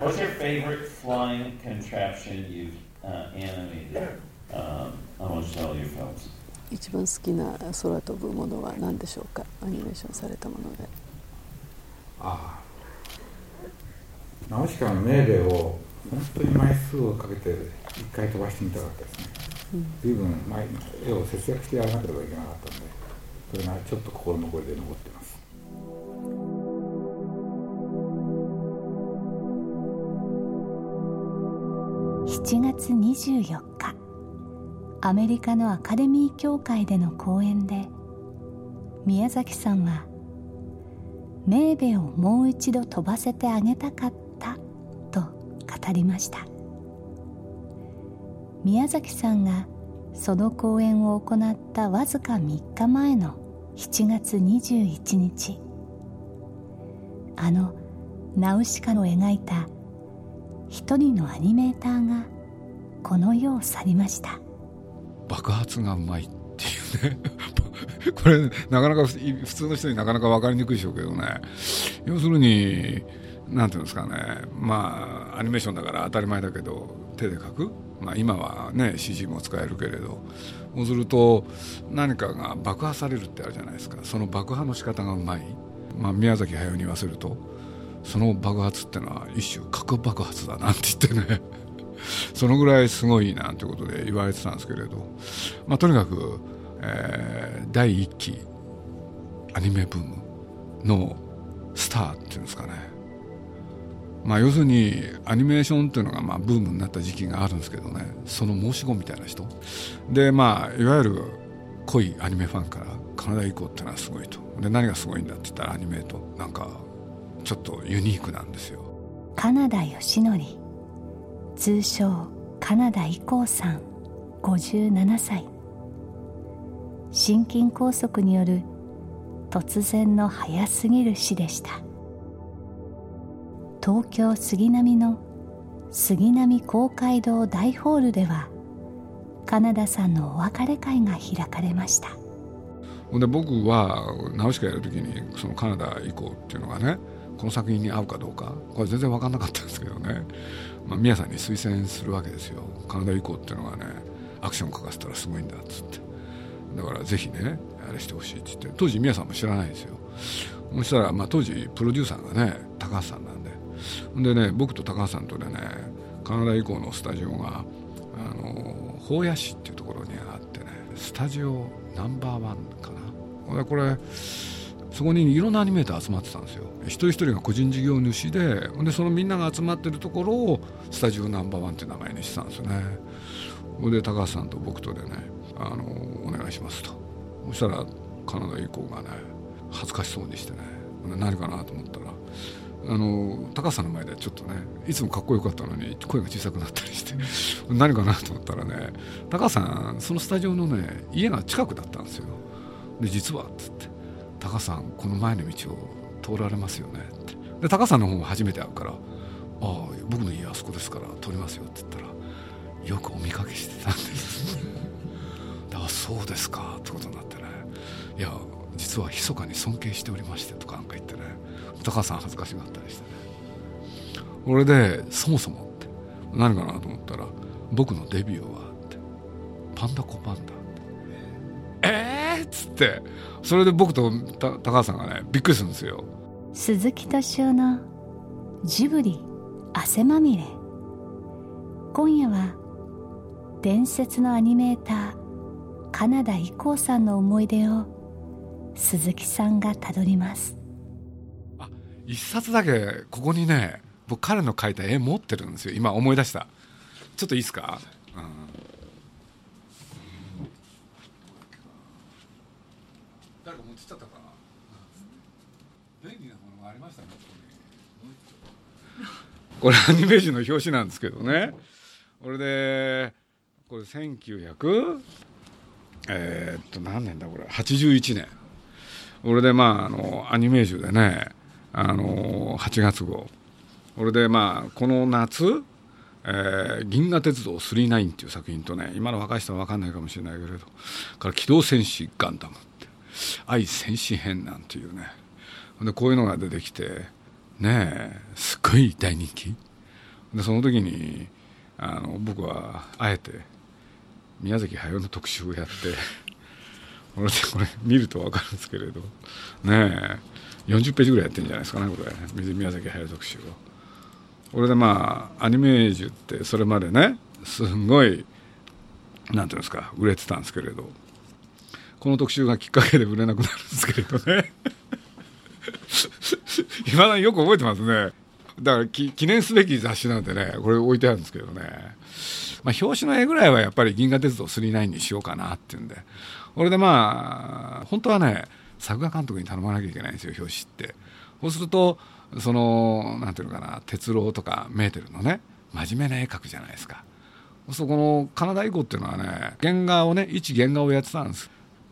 What's your favorite flying contraption you've uh, animated? Um, amongst all your films? 一番好きな空飛ぶものは何でしょうか？アニメーションされたもので。ああ。ナウシカの命令を本当に枚数をかけて一回飛ばしてみたかったですね、随分前絵を節約してやらなければいけなかったんでそれがちょっと心残りで残っ7月24日アメリカのアカデミー協会での講演で宮崎さんは「メーベをもう一度飛ばせてあげたかった」と語りました。宮崎さんがその講演を行ったわずか3日前の7月21日あのナウシカを描いた一人のアニメーターがこの世を去りました。爆発がうまいっていうね。これなかなか普通の人になかなか分かりにくいでしょうけどね。要するになんていうんですかね。まあアニメーションだから当たり前だけど手で描く、まあ、今はね CG も使えるけれど。そうすると何かが爆破されるってあるじゃないですか。その爆破の仕方がうまい、まあ、宮崎駿に言わせるとその爆発ってのは一種核爆発だなんて言ってね。そのぐらいすごいなんてことで言われてたんですけれど、まあ、とにかく、えー、第一期アニメブームのスターっていうんですかね、まあ、要するにアニメーションっていうのがまあブームになった時期があるんですけどね。その申し子みたいな人。でまあいわゆる濃いアニメファンからカナダ以降っていうのはすごいと。で何がすごいんだって言ったらアニメとなんかちょっとユニークなんですよ。カナダ義則通称カナダ以降さん57歳。心筋梗塞による突然の早すぎる死でした。東京杉並の杉並公会堂大ホールではカナダさんのお別れ会が開かれました。で僕はナウシカやる時にそのカナダ以降っていうのがねこの作品に合うかどうかこれ全然分かんなかったんですけどね、まあ、宮さんに推薦するわけですよ。カナダ以降っていうのがねアクション書かせたらすごいんだっつって。だからぜひねあれしてほしいって言って当時宮さんも知らないんですよ。そしたら、まあ、当時プロデューサーがね高橋さんなんで。でね僕と高橋さんとでねカナダ以降のスタジオがあの宝谷市っていうところにあってねスタジオナンバーワンかな。これそこにいろんなアニメーター集まってたんですよ。一人一人が個人事業主ででそのみんなが集まってるところをスタジオナンバーワンっていう名前にしてたんですよね。で高橋さんと僕とでねあのお願いしますと。そしたらカナダ以降がね恥ずかしそうにしてね。何かなと思ったらあの高橋さんの前でちょっとねいつもかっこよかったのに声が小さくなったりして何かなと思ったらね高橋さんそのスタジオのね家が近くだったんですよ。で実はっつって。高橋さんこの前の道を通られますよね。ってで高橋さんの方も初めて会うから「ああ僕の家あそこですから通りますよ」って言ったらよくお見かけしてたんですだからそうですかってことになってね。いや実は密かに尊敬しておりましてとかなんか言ってね。高橋さん恥ずかしがったりしてね。俺でそもそもって何かなと思ったら僕のデビューはってパンダコパンダ。ってそれで僕と高橋さんがねびっくりするんですよ。鈴木敏夫のジブリ汗まみれ。今夜は伝説のアニメーターカナダ以降さんの思い出を鈴木さんがたどります。あ一冊だけここにね僕彼の描いた絵持ってるんですよ。今思い出した。ちょっといいですか、うん誰か持ってっちゃったかな便利なものがありましたねこれ。アニメージュの表紙なんですけどね。これでこれ1900えー、っと何年だこれ？81年。俺でまああのアニメージュでねあの8月号。俺でまあこの夏えー、銀河鉄道999っていう作品とね今の若い人は分かんないかもしれないけれどから機動戦士ガンダム。愛戦士編なんていうね。でこういうのが出てきてねえすっごい大人気。でその時にあの僕はあえて宮崎駿の特集をやって これでこれ見ると分かるんですけれどねえ40ページぐらいやってるんじゃないですかねこれ。宮崎駿特集を。これでまあアニメージュってそれまでねすごいなんていうんですか売れてたんですけれど。この特集がきっかけで売れなくなるんですけれどね。いまだによく覚えてますね。だから記念すべき雑誌なんでねこれ置いてあるんですけどね、まあ、表紙の絵ぐらいはやっぱり「銀河鉄道999」にしようかなっていうんで。これでまあ本当はね作画監督に頼まなきゃいけないんですよ表紙って。そうするとそのなんていうのかな鉄郎とかメーテルのね真面目な絵描くじゃないですか。そこのカナダ以降っていうのはね原画をね一原画をやってたんです。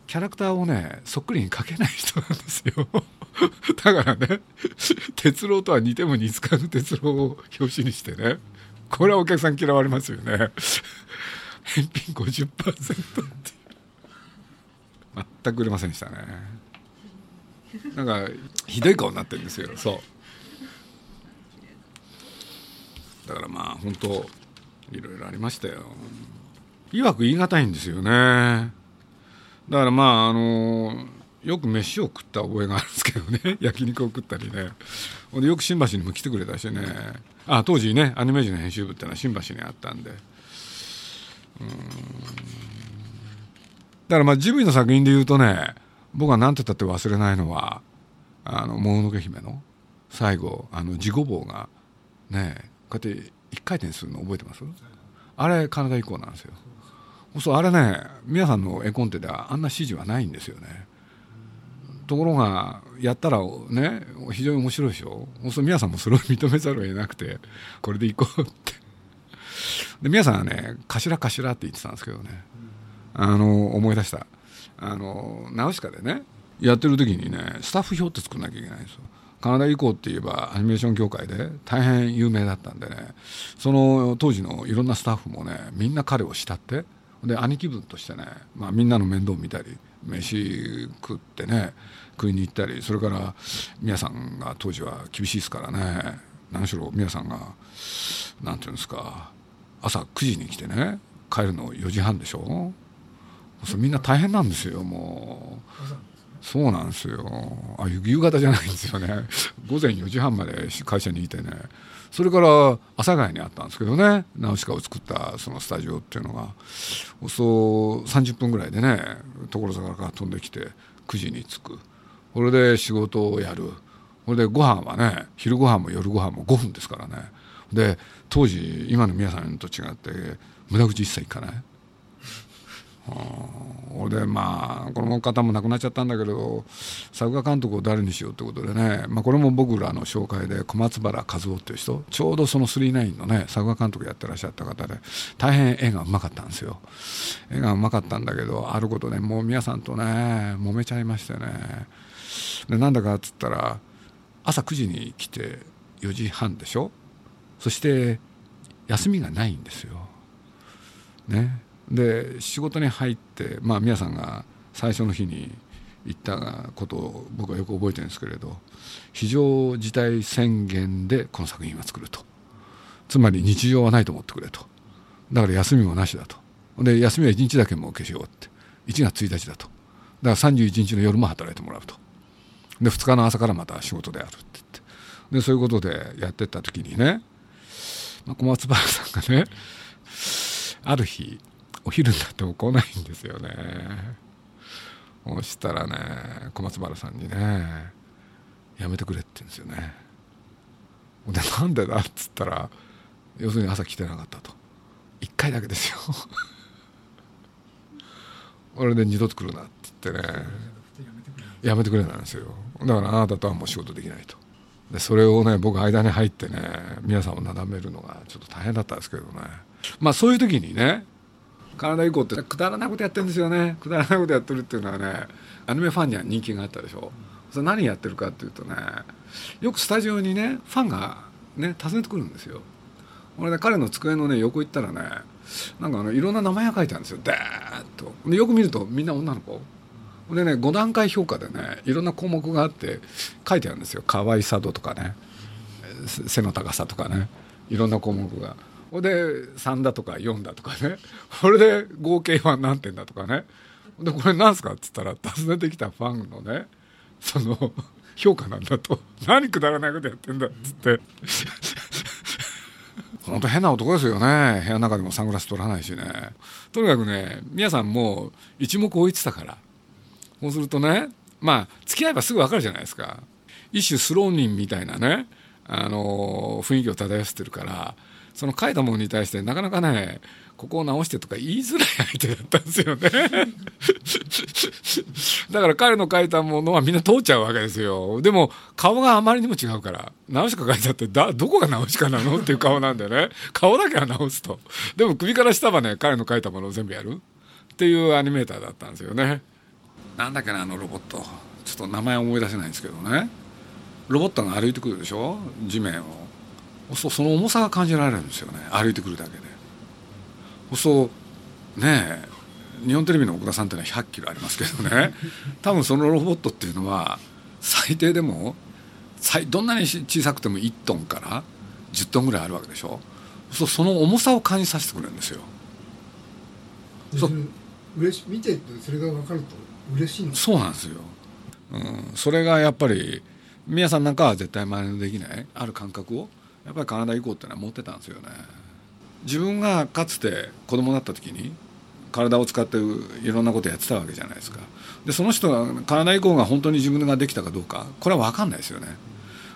キャラクターをねそっくりに描けない人なんですよ。だからね鉄郎とは似ても似つかぬ鉄郎を表紙にしてねこれはお客さん嫌われますよね。返品50%って全く売れませんでしたね。なんかひどい顔になってるんですよ。そう。だからまあ本当いろいろありましたよ。いわく言い難いんですよね。だからまああのよく飯を食った覚えがあるんですけどね。焼肉を食ったりね。でよく新橋にも来てくれたしね。あ当時ねアニメージの編集部っていうのは新橋にあったんで。うん。だからまあジブリの作品で言うとね僕は何て言ったって忘れないのは「あのもののけ姫」の最後あの地ごぼうがねこうやって一回転するの覚えてます？あれカナダ以降なんですよ。そうあれね皆さんの絵コンテではあんな指示はないんですよね。ところがやったらね非常に面白いでしょ？そう皆さんもそれを 認めざるを得なくてこれでいこうって。で皆さんはね「頭頭」って言ってたんですけどね。あの思い出した。あのナウシカでねやってる時にねスタッフ表って作んなきゃいけないんですよ。カナダ以降って言えばアニメーション協会で大変有名だったんでねその当時のいろんなスタッフもねみんな彼を慕ってで兄貴分としてね、まあ、みんなの面倒を見たり飯食ってね食いに行ったりそれから皆さんが当時は厳しいですからね何しろ皆さんが何て言うんですか朝9時に来てね帰るの4時半でしょ。そみんな大変なんですよもう。そうなんですよ。あ夕方じゃないんですよね。午前4時半まで会社にいてね。それから阿佐ヶ谷にあったんですけどね。ナウシカを作ったそのスタジオっていうのがそう30分ぐらいでね所沢から飛んできて9時に着く。これで仕事をやる。これでご飯はね昼ご飯も夜ご飯も5分ですからね。で当時今の皆さんと違って無駄口一切行かない。俺でまあこの方も亡くなっちゃったんだけど作画監督を誰にしようってことでね、まあ、これも僕らの紹介で小松原和夫っていう人。ちょうどその39のね作画監督やってらっしゃった方で大変絵がうまかったんですよ。絵がうまかったんだけどあることでもう皆さんとね揉めちゃいましてね。でなんだかっつったら朝9時に来て4時半でしょ？そして休みがないんですよ。ね。で仕事に入って、まあ、皆さんが最初の日に言ったことを僕はよく覚えてるんですけれど非常事態宣言でこの作品は作ると。つまり日常はないと思ってくれと。だから休みもなしだと。で休みは1日だけも消しようって。1月1日だと。だから31日の夜も働いてもらうと。で2日の朝からまた仕事であるって言って。でそういうことでやってった時にね、まあ、小松原さんがねある日お昼になっても来ないんですよね。そしたらね小松原さんにねやめてくれって言うんですよね。でなんでだっつったら要するに朝来てなかったと。1回だけですよ。俺で二度と来るなって言ってねやめてくれなんですよ。だからあなたとはもう仕事できないと。でそれをね僕間に入ってね皆さんをなだめるのがちょっと大変だったんですけどね。まあそういう時にねカナダ以降ってくだらないことやってるんですよね。くだらないことやってるっていうのはねアニメファンには人気があったでしょ。それ何やってるかっていうとねよくスタジオにねファンがね訪ねてくるんですよ。俺ね彼の机のね横行ったらねなんかあのいろんな名前が書いてあるんですよ。でーっと。でよく見るとみんな女の子。でね5段階評価でねいろんな項目があって書いてあるんですよ。可愛さ度とかね背の高さとかねいろんな項目が。ほで3だとか4だとかね。これで合計は何点だとかね。でこれ何すかっつったら訪ねてきたファンのねその評価なんだと。何くだらないことやってんだっつって。本当変な男ですよね。部屋の中でもサングラス取らないしね。とにかくね皆さんもう一目置いてたから。そうするとねまあ付き合えばすぐ分かるじゃないですか。一種スローニンみたいなねあの雰囲気を漂わせてるからその書いたものに対してなかなかねここを直してとか言いづらい相手だったんですよね。だから彼の書いたものはみんな通っちゃうわけですよ。でも顔があまりにも違うから直しか書いたってだどこが直しかなのっていう顔なんだよね。顔だけは直すと。でも首から下はね彼の書いたものを全部やる。っていうアニメーターだったんですよね。なんだっけなあのロボット。ちょっと名前思い出せないんですけどね。ロボットが歩いてくるでしょ？地面を。そうその重さが感じられるんですよね。歩いてくるだけで。そうねえ日本テレビの奥田さんっていうのは100キロありますけどね。多分そのロボットっていうのは最低でもどんなに小さくても1トンから10トンぐらいあるわけでしょ。そうその重さを感じさせてくれるんですよ。そう。嬉し見てそれが分かると嬉しいんそうなんですよ、うん、それがやっぱり皆さんなんかは絶対真似できない？ある感覚を？やっぱりカナダ行こうってのは持ってたんですよね。自分がかつて子供だった時に体を使っていろんなことやってたわけじゃないですか。でその人がカナダ以降が本当に自分ができたかどうかこれは分かんないですよね。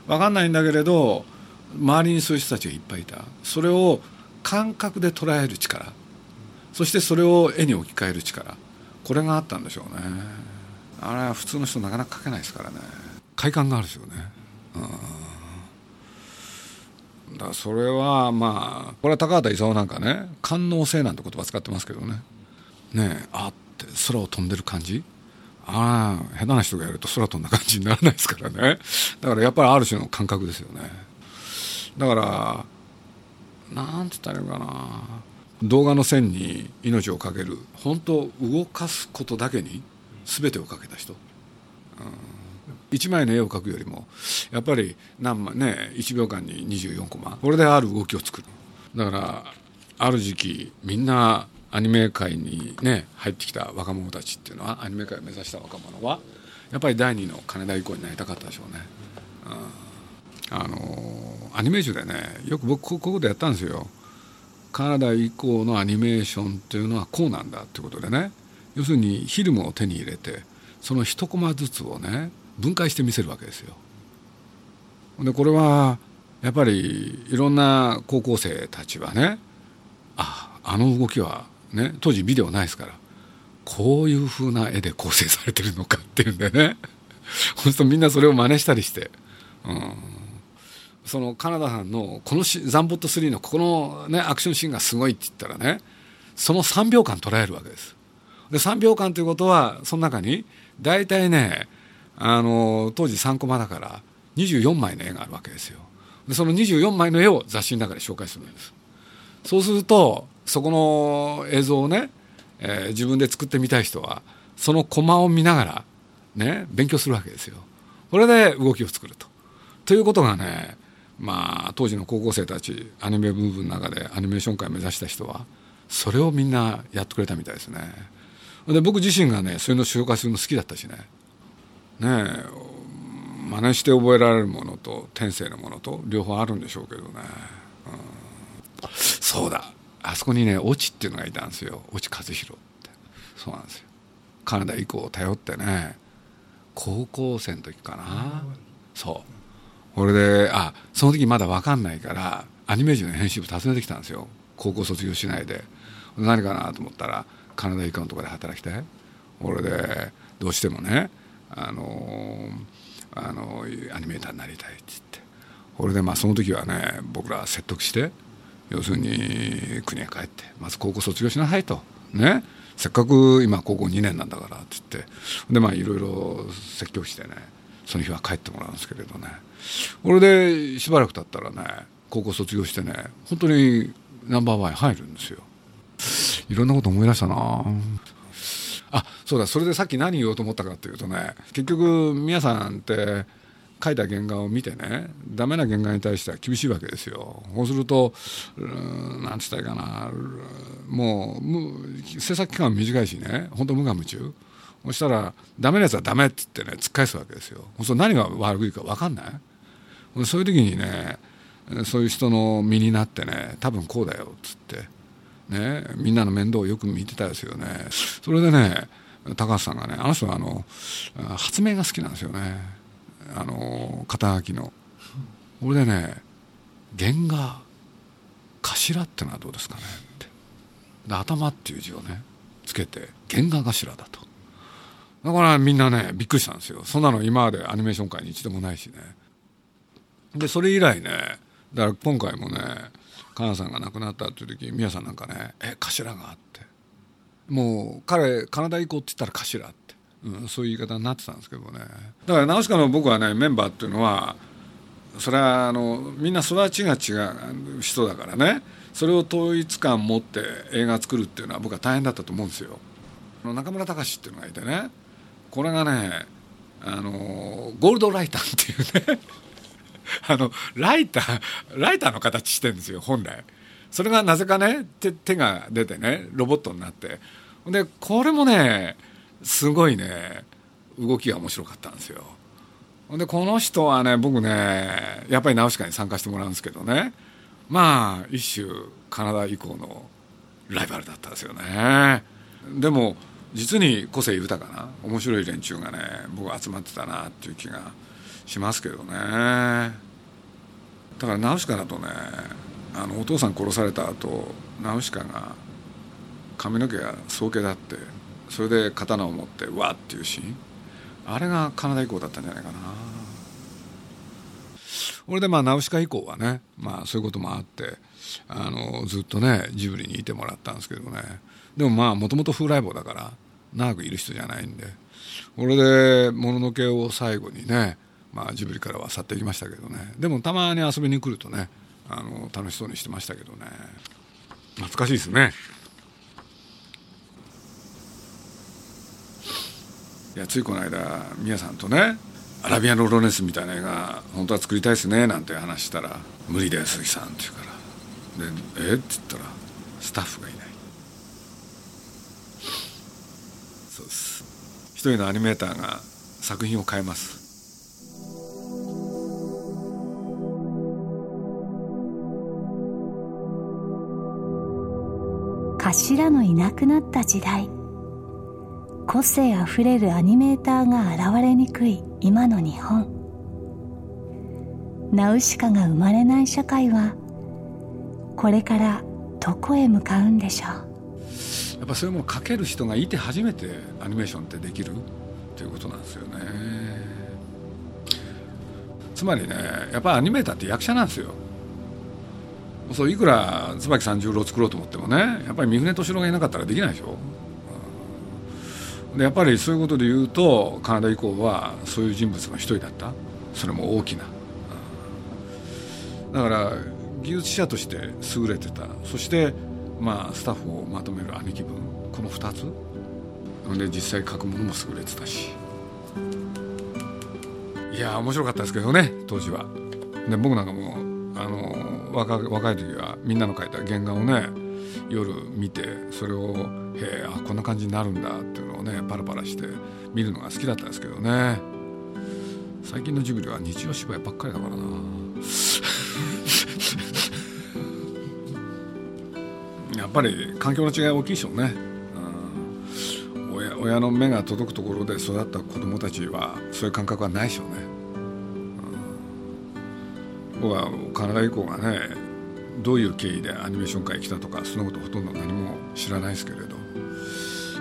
分かんないんだけれど周りにそういう人たちがいっぱいいた。それを感覚で捉える力。そしてそれを絵に置き換える力。これがあったんでしょうね。あれは普通の人なかなか描けないですからね。快感があるですよね。うんだそれはまあこれは高畑勲なんかね官能性なんて言葉使ってますけどね。ねえあって空を飛んでる感じ？ああ下手な人がやると空飛んだ感じにならないですからね。だからやっぱりある種の感覚ですよね。だからなんて言ったらいいのかな。動画の線に命を懸ける。本当動かすことだけに全てをかけた人、うん。1枚の絵を描くよりもやっぱり何枚ね1秒間に24コマ。これである動きを作る。だからある時期みんなアニメ界にね入ってきた若者たちっていうのはアニメ界を目指した若者はやっぱり第二の金田以降になりたかったでしょうね、うん、あのアニメージュでねよく僕ここでやったんですよ。カナダ以降のアニメーションっていうのはこうなんだってことでね。要するにフィルムを手に入れてその一コマずつをね分解して見せるわけですよ。でこれはやっぱりいろんな高校生たちはねああの動きはね当時ビデオないですからこういうふうな絵で構成されてるのかっていうんでねそうするとみんなそれを真似したりして、うん、そのカナダさんのこのザンボット3のここの、ね、アクションシーンがすごいって言ったらねその3秒間捉えるわけです。で3秒間ということはその中に大体ねあの当時3コマだから24枚の絵があるわけですよ。でその24枚の絵を雑誌の中で紹介するんです。そうするとそこの映像をね、えー、自分で作ってみたい人はそのコマを見ながらね勉強するわけですよ。これで動きを作ると。ということがねまあ当時の高校生たちアニメ部分の中でアニメーション界を目指した人はそれをみんなやってくれたみたいですね。で僕自身がねそういうのを紹介するの好きだったしね。ね真似して覚えられるものと天性のものと両方あるんでしょうけどね、うん、そうだ。あそこにね越智っていうのがいたんですよ。越智和弘って。そうなんですよ。カナダ以降を頼ってね。高校生の時かな。そう。これであその時まだ分かんないからアニメージュの編集部訪ねてきたんですよ。高校卒業しないで。何かなと思ったらカナダ以下のとこで働きて俺でどうしてもねあのあのアニメーターになりたいって言って。これでまあその時はね僕ら説得して要するに国へ帰ってまず高校卒業しなさいと。ね。せっかく今高校2年なんだからって言って。でまあいろいろ説教してねその日は帰ってもらうんですけれどね。これでしばらく経ったらね高校卒業してね本当にナンバーワン入るんですよ。いろんなこと思い出したなあそうだそれでさっき何言おうと思ったかっていうとね結局皆さんって書いた原画を見てねダメな原画に対しては厳しいわけですよ。そうすると何て言ったらいいかな。もう制作期間は短いしね本当無我夢中。そしたらダメなやつはダメって言ってね突っ返すわけですよ。そう何が悪いか分かんない。そういう時にねそういう人の身になってね多分こうだよっつって。ねみんなの面倒をよく見てたですよね。それでね高橋さんがねあの人はあの発明が好きなんですよね。あの肩書きの。これでね原画頭ってのはどうですかねって。で頭っていう字をねつけて原画頭だと。だからみんなねびっくりしたんですよ。そんなの今までアニメーション界に一度もないしね。でそれ以来ねだから今回もね金ナさんが亡くなったっていう時宮さんなんかね「え頭が?」って。もう彼カナダ行こうって言ったら頭って。うん、そういう言い方になってたんですけどね。だからナウシカの僕はねメンバーっていうのはそれはあのみんな育ちが違う人だからね。それを統一感持って映画作るっていうのは僕は大変だったと思うんですよ。中村隆っていうのがいてね。これがねあのゴールドライターっていうね。あのライターライターの形してるんですよ本来。それがなぜかね手手が出てねロボットになって。でこれもねすごいね動きが面白かったんですよ。でこの人はね僕ねやっぱりナウシカに参加してもらうんですけどね。まあ一種カナダ以降のライバルだったんですよね。でも実に個性豊かな面白い連中がね僕集まってたなっていう気がしますけどね。だからナウシカだとねあのお父さん殺された後ナウシカが髪の毛が早毛だってそれで刀を持ってわっていうシーン。あれがカナダ以降だったんじゃないかな。これでまあナウシカ以降はね、まあ、そういうこともあってあのずっとねジブリにいてもらったんですけどね。でもまあもともと風来坊だから長くいる人じゃないんで。これでもののけを最後にね、まあ、ジブリからは去っていきましたけどね。でもたまに遊びに来るとねあの楽しそうにしてましたけどね。懐かしいですね。いやついこの間宮さんとねアラビアン・ロネスみたいな映画本当は作りたいですねなんて話したら「無理だよ鈴木さん」って言うから。で「え？っ?」って言ったらスタッフがいない。そうです。一人のアニメーターが作品を変えます。頭のいなくなった時代。個性あふれるアニメーターが現れにくい今の日本。ナウシカが生まれない社会はこれからどこへ向かうんでしょう。やっぱそういうもの描ける人がいて初めてアニメーションってできるということなんですよね。つまりねやっぱアニメーターって役者なんですよ。そういくら椿三十郎作ろうと思ってもねやっぱり三船敏郎がいなかったらできないでしょ。でやっぱりそういうことで言うとカナダ以降はそういう人物の一人だった。それも大きな。だから技術者として優れてた。そしてまあスタッフをまとめる兄貴分。この2つ。で実際書くものも優れてたし。いや面白かったですけどね当時は。で僕なんかもあの若若い時はみんなの書いた原画をね夜見てそれをへえあこんな感じになるんだっていうのをねパラパラして見るのが好きだったんですけどね。最近のジブリは日曜芝居ばっかりだからな。やっぱり環境の違い大きいでしょうね、親親の目が届くところで育った子供たちはそういう感覚はないでしょうね、僕はカナダ以降がねどういう経緯でアニメーション界来たとかそんなことほとんど何も知らないですけれど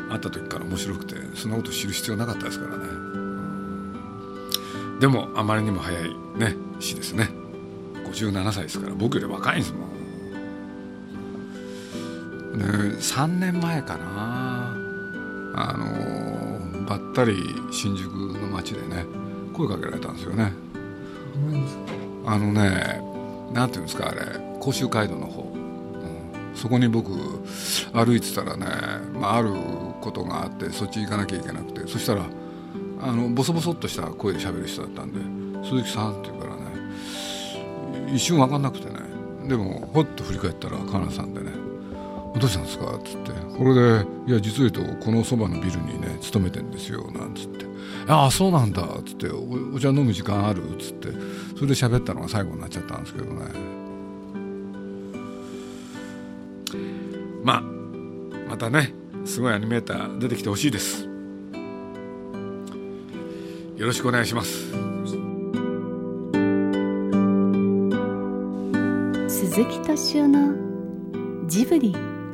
会った時から面白くてそんなこと知る必要なかったですからね、でもあまりにも早いね死ですね57歳ですから僕より若いんですもんで3年前かなあのばったり新宿の街でね声かけられたんですよねあのねなんていうんですかあれ甲州街道の方、うん、そこに僕歩いてたらね、まあ、あることがあってそっち行かなきゃいけなくて。そしたらあのボソボソっとした声で喋る人だったんで鈴木さん」って言うからね一瞬分かんなくてね。でもほっと振り返ったらカナさんでね「どうしたんですか?」っつって。これで「いや実を言うとこのそばのビルにね勤めてんですよ」なんつって「ああそうなんだ」っつって。お「お茶飲む時間ある?」っつって。それで喋ったのが最後になっちゃったんですけどね。まあまたねすごいアニメーター出てきてほしいです。よろしくお願いします。鈴木敏夫のジブリ。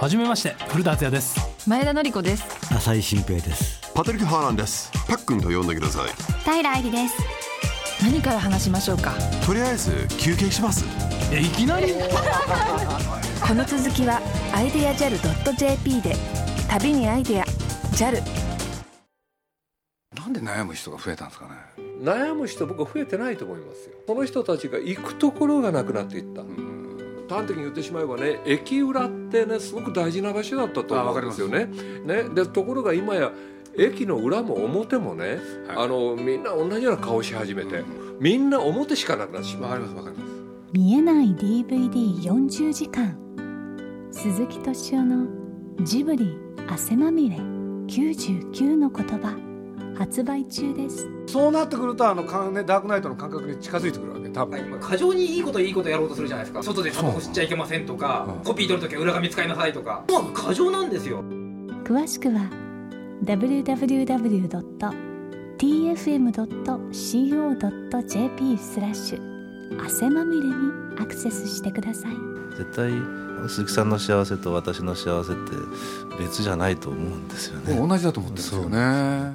はじめまして古田敦也です。前田紀子です。浅井新平です。パトリック・ハーランです。パックンと呼んでください。平愛理です。何から話しましょうか？とりあえず休憩します。えいきなり？この続きはアイデア JAL.jp で旅にアイデア JAL なんで悩む人が増えたんですかね。悩む人僕は増えてないと思いますよ。この人たちが行くところがなくなっていった、端的に言ってしまえばね駅裏ってねすごく大事な場所だったと思うんですよね。ね。でところが今や駅の裏も表もね、はい、あのみんな同じような顔し始めて、うん、みんな表しかなくなってしまう。わかりますわかります。見えない DVD40 時間。鈴木敏夫のジブリ汗まみれ99の言葉。発売中です。そうなってくるとあのか、ね、ダークナイトの感覚に近づいてくる多分。今過剰にいいこといいことやろうとするじゃないですか。外でタバコ吸っちゃいけませんとか、コピー取るときは裏紙使いなさいとか。もう過剰なんですよ詳しくは www.tfm.co.jp スラッシュ。汗まみれにアクセスしてください。絶対鈴木さんの幸せと私の幸せって別じゃないと思うんですよね。同じだと思ってるんですよね